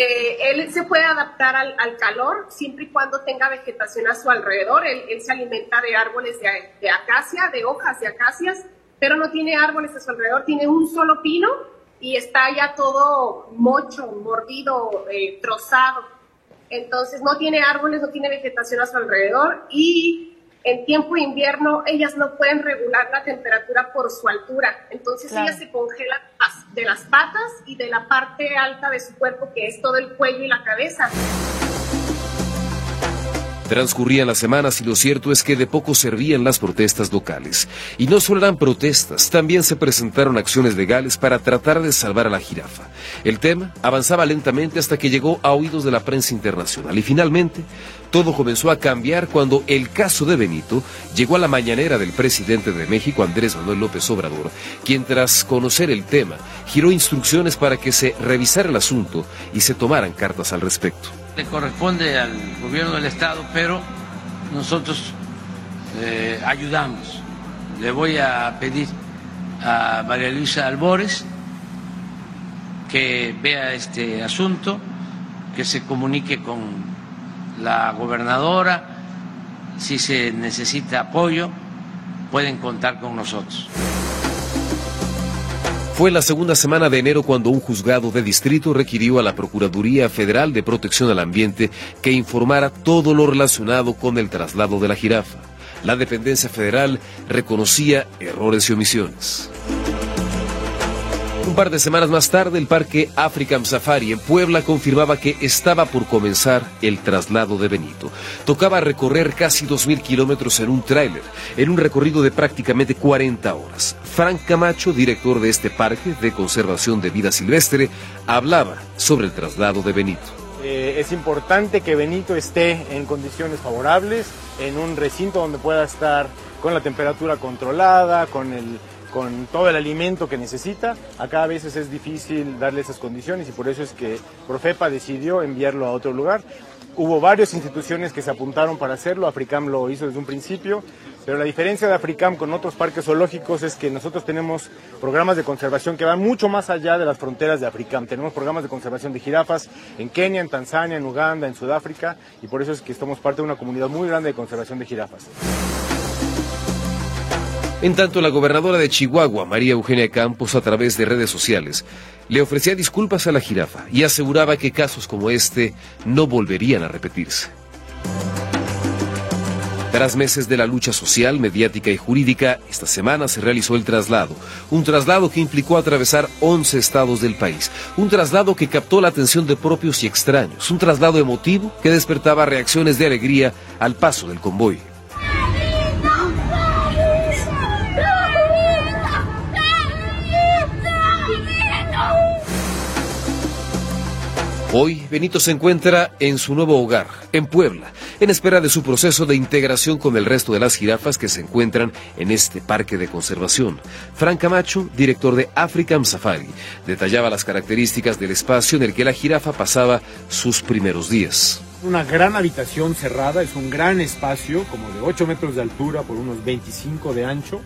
Eh, él se puede adaptar al, calor siempre y cuando tenga vegetación a su alrededor. Él, se alimenta de árboles de, acacia, de hojas de acacias, pero no tiene árboles a su alrededor, tiene un solo pino y está ya todo mocho, mordido, eh, trozado. Entonces no tiene árboles, no tiene vegetación a su alrededor y en tiempo de invierno ellas no pueden regular la temperatura por su altura, entonces ellas se congelan de las patas y de la parte alta de su cuerpo, que es todo el cuello y la cabeza. Transcurrían las semanas y lo cierto es que de poco servían las protestas locales. Y no solo eran protestas, también se presentaron acciones legales para tratar de salvar a la jirafa. El tema avanzaba lentamente hasta que llegó a oídos de la prensa internacional y finalmente todo comenzó a cambiar cuando el caso de Benito llegó a la mañanera del presidente de México, Andrés Manuel López Obrador, quien tras conocer el tema giró instrucciones para que se revisara el asunto y se tomaran cartas al respecto. Le corresponde al gobierno del Estado, pero nosotros eh, ayudamos. Le voy a pedir a María Luisa Albores que vea este asunto, que se comunique con la gobernadora, si se necesita apoyo, pueden contar con nosotros. Fue la segunda semana de enero cuando un juzgado de distrito requirió a la Procuraduría Federal de Protección al Ambiente que informara todo lo relacionado con el traslado de la jirafa. La dependencia federal reconocía errores y omisiones. Un par de semanas más tarde, el parque African Safari en Puebla confirmaba que estaba por comenzar el traslado de Benito. Tocaba recorrer casi 2.000 kilómetros en un tráiler, en un recorrido de prácticamente 40 horas. Frank Camacho, director de este parque de conservación de vida silvestre, hablaba sobre el traslado de Benito. Eh, es importante que Benito esté en condiciones favorables, en un recinto donde pueda estar con la temperatura controlada, con, el, con todo el alimento que necesita. Acá a veces es difícil darle esas condiciones y por eso es que Profepa decidió enviarlo a otro lugar. Hubo varias instituciones que se apuntaron para hacerlo, Africam lo hizo desde un principio, pero la diferencia de Africam con otros parques zoológicos es que nosotros tenemos programas de conservación que van mucho más allá de las fronteras de Africam. Tenemos programas de conservación de jirafas en Kenia, en Tanzania, en Uganda, en Sudáfrica, y por eso es que estamos parte de una comunidad muy grande de conservación de jirafas. En tanto, la gobernadora de Chihuahua, María Eugenia Campos, a través de redes sociales, le ofrecía disculpas a la jirafa y aseguraba que casos como este no volverían a repetirse. Tras meses de la lucha social, mediática y jurídica, esta semana se realizó el traslado. Un traslado que implicó atravesar 11 estados del país. Un traslado que captó la atención de propios y extraños. Un traslado emotivo que despertaba reacciones de alegría al paso del convoy. Hoy Benito se encuentra en su nuevo hogar, en Puebla, en espera de su proceso de integración con el resto de las jirafas que se encuentran en este parque de conservación. Frank Camacho, director de African Safari, detallaba las características del espacio en el que la jirafa pasaba sus primeros días. Una gran habitación cerrada, es un gran espacio, como de 8 metros de altura por unos 25 de ancho.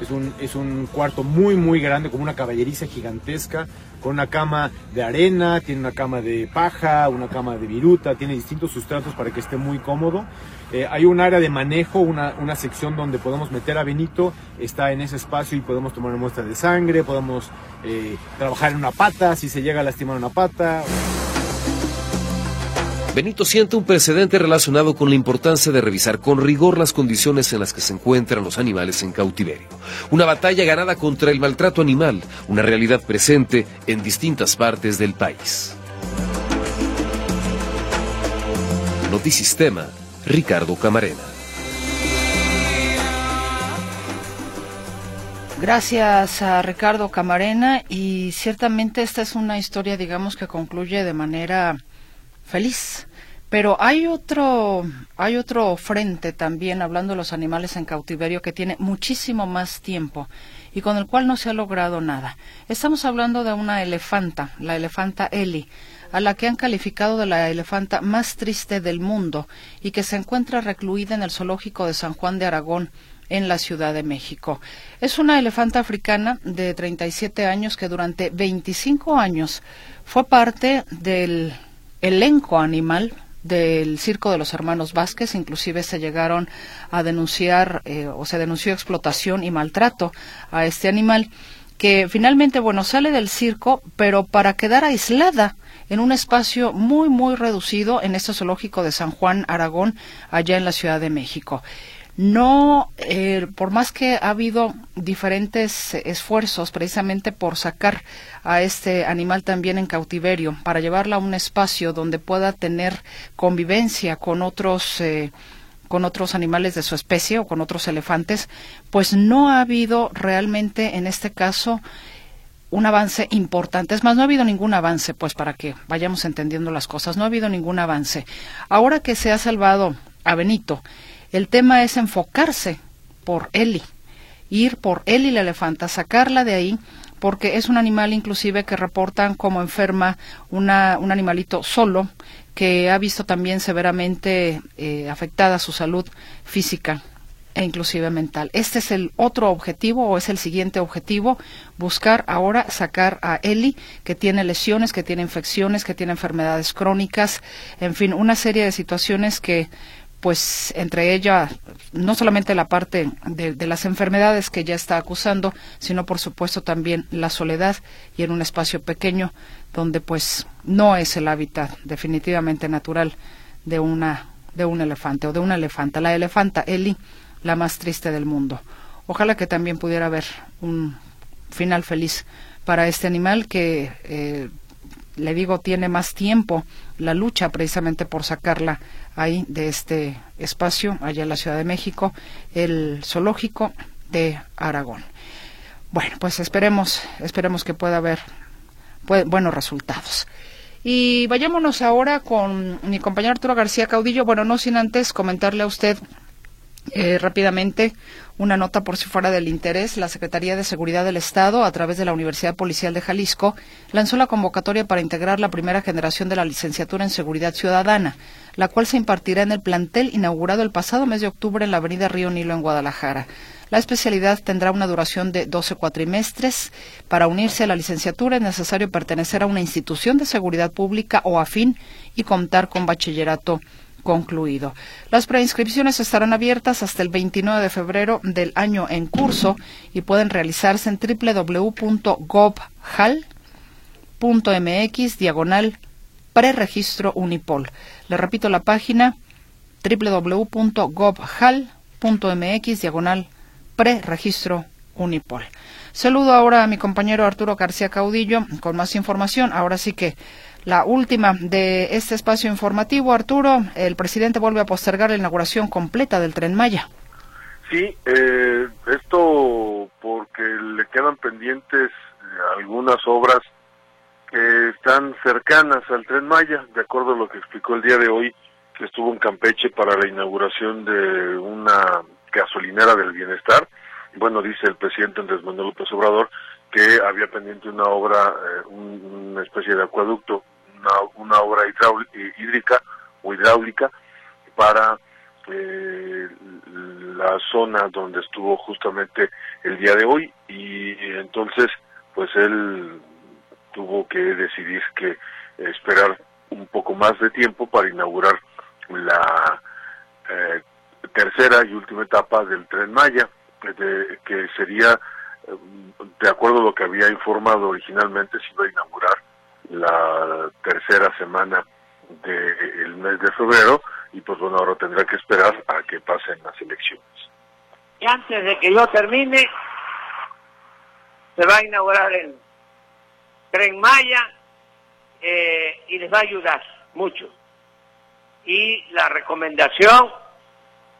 Es un, es un cuarto muy, muy grande, como una caballeriza gigantesca, con una cama de arena, tiene una cama de paja, una cama de viruta, tiene distintos sustratos para que esté muy cómodo. Eh, hay un área de manejo, una, una, sección donde podemos meter a Benito, está en ese espacio y podemos tomar una muestra de sangre, podemos eh, trabajar en una pata, si se llega a lastimar una pata. Benito siente un precedente relacionado con la importancia de revisar con rigor las condiciones en las que se encuentran los animales en cautiverio. Una batalla ganada contra el maltrato animal, una realidad presente en distintas partes del país. Notisistema, Ricardo Camarena. Gracias a Ricardo Camarena y ciertamente esta es una historia, digamos, que concluye de manera feliz. Pero hay otro, hay otro frente también, hablando de los animales en cautiverio, que tiene muchísimo más tiempo y con el cual no se ha logrado nada. Estamos hablando de una elefanta, la elefanta Eli, a la que han calificado de la elefanta más triste del mundo y que se encuentra recluida en el zoológico de San Juan de Aragón, en la Ciudad de México. Es una elefanta africana de 37 años que durante 25 años fue parte del elenco animal del circo de los hermanos Vázquez, inclusive se llegaron a denunciar eh, o se denunció explotación y maltrato a este animal que finalmente, bueno, sale del circo, pero para quedar aislada en un espacio muy, muy reducido en este zoológico de San Juan, Aragón, allá en la Ciudad de México no, eh, por más que ha habido diferentes esfuerzos precisamente por sacar a este animal también en cautiverio, para llevarla a un espacio donde pueda tener convivencia con otros, eh, con otros animales de su especie o con otros elefantes, pues no ha habido realmente en este caso un avance importante. Es más, no ha habido ningún avance, pues para que vayamos entendiendo las cosas, no ha habido ningún avance. Ahora que se ha salvado a Benito, el tema es enfocarse por Eli, ir por Eli la elefanta, sacarla de ahí, porque es un animal inclusive que reportan como enferma una, un animalito solo que ha visto también severamente eh, afectada su salud física e inclusive mental. Este es el otro objetivo o es el siguiente objetivo, buscar ahora sacar a Eli, que tiene lesiones, que tiene infecciones, que tiene enfermedades crónicas, en fin, una serie de situaciones que pues entre ella no solamente la parte de, las enfermedades que ya está acusando, sino por supuesto también la soledad y en un espacio pequeño donde pues no es el hábitat definitivamente natural de una de un elefante o de una elefanta, la elefanta Eli, la más triste del mundo. Ojalá que también pudiera haber un final feliz para este animal que eh, le digo tiene más tiempo la lucha precisamente por sacarla ahí de este espacio, allá en la Ciudad de México, el zoológico de Aragón. Bueno, pues esperemos, esperemos que pueda haber buenos resultados. Y vayámonos ahora con mi compañero Arturo García Caudillo. Bueno, no sin antes comentarle a usted eh, rápidamente una nota por si fuera del interés. La Secretaría de Seguridad del Estado, a través de la Universidad Policial de Jalisco, lanzó la convocatoria para integrar la primera generación de la licenciatura en Seguridad Ciudadana, la cual se impartirá en el plantel inaugurado el pasado mes de octubre en la Avenida Río Nilo en Guadalajara. La especialidad tendrá una duración de 12 cuatrimestres. Para unirse a la licenciatura es necesario pertenecer a una institución de seguridad pública o afín y contar con bachillerato concluido. Las preinscripciones estarán abiertas hasta el 29 de febrero del año en curso y pueden realizarse en www.govhal.mx diagonal preregistro Unipol. Le repito la página www.govhal.mx diagonal preregistro Unipol. Saludo ahora a mi compañero Arturo García Caudillo con más información. Ahora sí que la última de este espacio informativo, Arturo, el presidente vuelve a postergar la inauguración completa del tren Maya. Sí, eh, esto porque le quedan pendientes algunas obras que están cercanas al tren Maya, de acuerdo a lo que explicó el día de hoy, que estuvo en Campeche para la inauguración de una gasolinera del bienestar. Bueno, dice el presidente Andrés Manuel López Obrador que había pendiente una obra, eh, una especie de acueducto una, obra hídrica o hidráulica para eh, la zona donde estuvo justamente el día de hoy y entonces pues él tuvo que decidir que esperar un poco más de tiempo para inaugurar la eh, tercera y última etapa del tren Maya, que sería, eh, de acuerdo a lo que había informado originalmente, se iba a inaugurar la tercera semana del mes de febrero y pues bueno, ahora tendrá que esperar a que pasen las elecciones. Y antes de que yo termine, se va a inaugurar el Tren Maya eh, y les va a ayudar mucho. Y la recomendación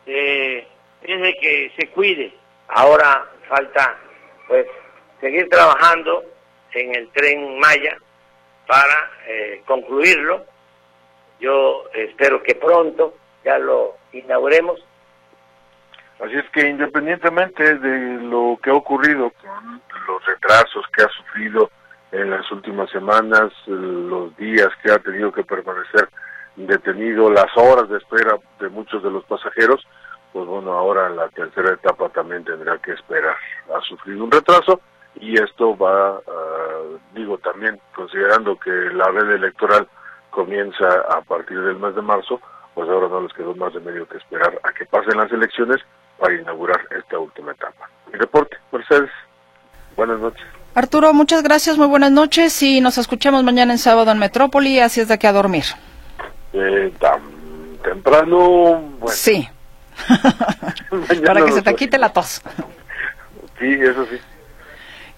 eh, es de que se cuide. Ahora falta pues seguir trabajando en el Tren Maya para eh, concluirlo. Yo espero que pronto ya lo inauguremos. Así es que independientemente de lo que ha ocurrido con los retrasos que ha sufrido en las últimas semanas, los días que ha tenido que permanecer detenido, las horas de espera de muchos de los pasajeros, pues bueno, ahora en la tercera etapa también tendrá que esperar. Ha sufrido un retraso, y esto va, ah, digo también, considerando que la red electoral comienza a partir del mes de marzo, pues ahora no les quedó más de medio que esperar a que pasen las elecciones para inaugurar esta última etapa. Mi reporte, Mercedes, buenas noches. Arturo, muchas gracias, muy buenas noches y nos escuchamos mañana en sábado en Metrópoli, así es de aquí a dormir. Eh, tan temprano, bueno. Sí. para que se te quite la tos. Sí, eso sí.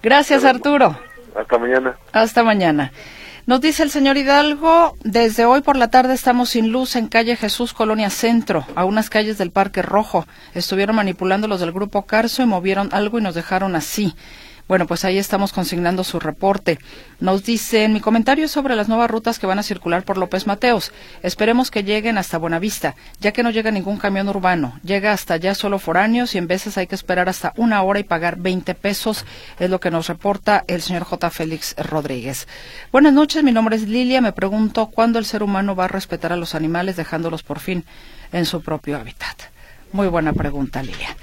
Gracias, Arturo. Hasta mañana. Hasta mañana. Nos dice el señor Hidalgo, desde hoy por la tarde estamos sin luz en calle Jesús Colonia Centro, a unas calles del Parque Rojo. Estuvieron manipulando los del grupo Carso y movieron algo y nos dejaron así. Bueno, pues ahí estamos consignando su reporte. Nos dice, mi comentario sobre las nuevas rutas que van a circular por López Mateos. Esperemos que lleguen hasta Buenavista, ya que no llega ningún camión urbano. Llega hasta allá solo foráneos y en veces hay que esperar hasta una hora y pagar 20 pesos. Es lo que nos reporta el señor J. Félix Rodríguez. Buenas noches, mi nombre es Lilia. Me pregunto cuándo el ser humano va a respetar a los animales dejándolos por fin en su propio hábitat. Muy buena pregunta, Lilia.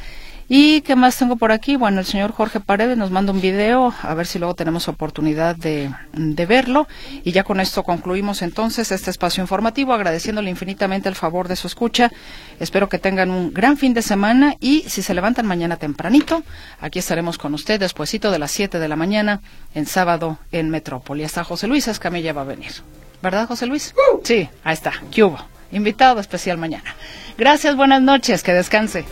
¿Y qué más tengo por aquí? Bueno, el señor Jorge Paredes nos manda un video, a ver si luego tenemos oportunidad de, de, verlo. Y ya con esto concluimos entonces este espacio informativo, agradeciéndole infinitamente el favor de su escucha. Espero que tengan un gran fin de semana y si se levantan mañana tempranito, aquí estaremos con usted despuesito de las 7 de la mañana en sábado en Metrópoli. Hasta José Luis Escamilla va a venir. ¿Verdad, José Luis? Sí, ahí está. ¿Qué hubo? Invitado especial mañana. Gracias, buenas noches, que descanse.